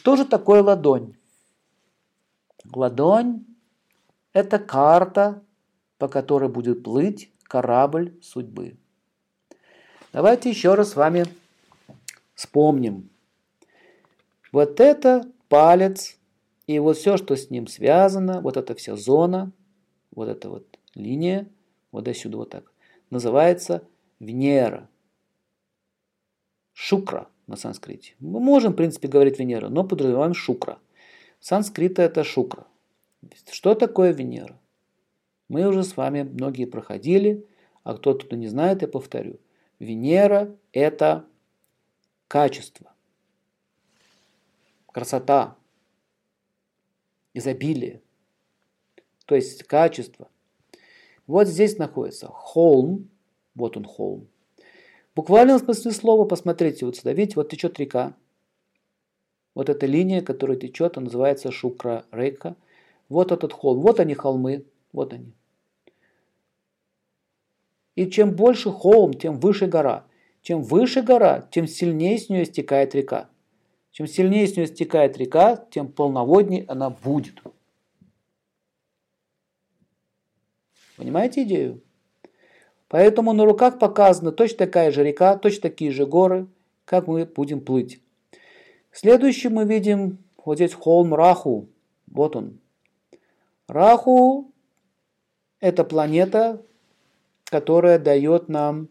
Что же такое ладонь? Ладонь – это карта, по которой будет плыть корабль судьбы. Давайте еще раз с вами вспомним. Вот это палец, и вот все, что с ним связано, вот эта вся зона, вот эта вот линия, вот до сюда вот так, называется Венера. Шукра на санскрите. Мы можем, в принципе, говорить Венера, но подразумеваем Шукра. Санскрита это Шукра. Что такое Венера? Мы уже с вами многие проходили, а кто-то не знает, я повторю. Венера – это качество, красота, изобилие, то есть качество. Вот здесь находится холм, вот он холм. Буквальном смысле слова, посмотрите, вот сюда, видите, вот течет река. Вот эта линия, которая течет, она называется Шукра Рейка. Вот этот холм, вот они холмы, вот они. И чем больше холм, тем выше гора. Чем выше гора, тем сильнее с нее стекает река. Чем сильнее с нее стекает река, тем полноводнее она будет. Понимаете идею? Поэтому на руках показана точно такая же река, точно такие же горы, как мы будем плыть. Следующий мы видим вот здесь холм Раху. Вот он. Раху – это планета, которая дает нам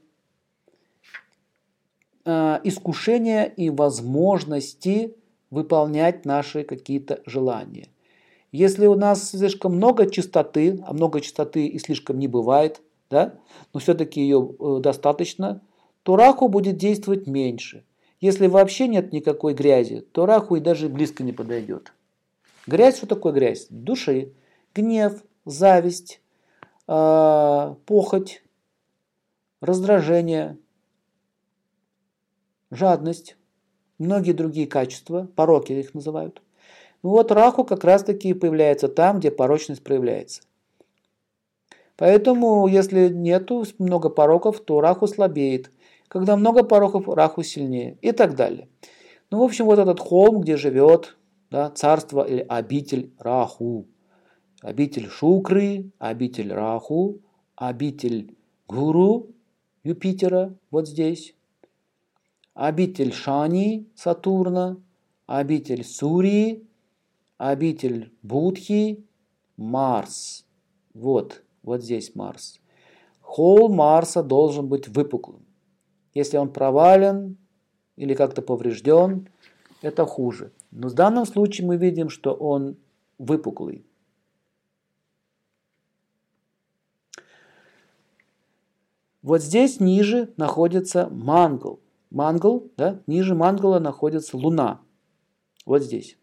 э, искушение и возможности выполнять наши какие-то желания. Если у нас слишком много чистоты, а много чистоты и слишком не бывает, да, но все-таки ее э, достаточно, то раху будет действовать меньше. Если вообще нет никакой грязи, то раху и даже близко не подойдет. Грязь, что такое грязь? Души, гнев, зависть, э, похоть, раздражение, жадность, многие другие качества, пороки их называют. Ну вот раху как раз таки появляется там, где порочность проявляется. Поэтому, если нету много пороков, то раху слабеет. Когда много пороков, раху сильнее и так далее. Ну, в общем, вот этот холм, где живет да, царство или обитель Раху. Обитель Шукры, обитель Раху, обитель Гуру, Юпитера, вот здесь, обитель Шани, Сатурна, обитель Сурии, обитель Будхи, Марс. Вот, вот здесь Марс. Холл Марса должен быть выпуклым. Если он провален или как-то поврежден, это хуже. Но в данном случае мы видим, что он выпуклый. Вот здесь ниже находится мангл. Мангл, да, ниже мангала находится луна. Вот здесь.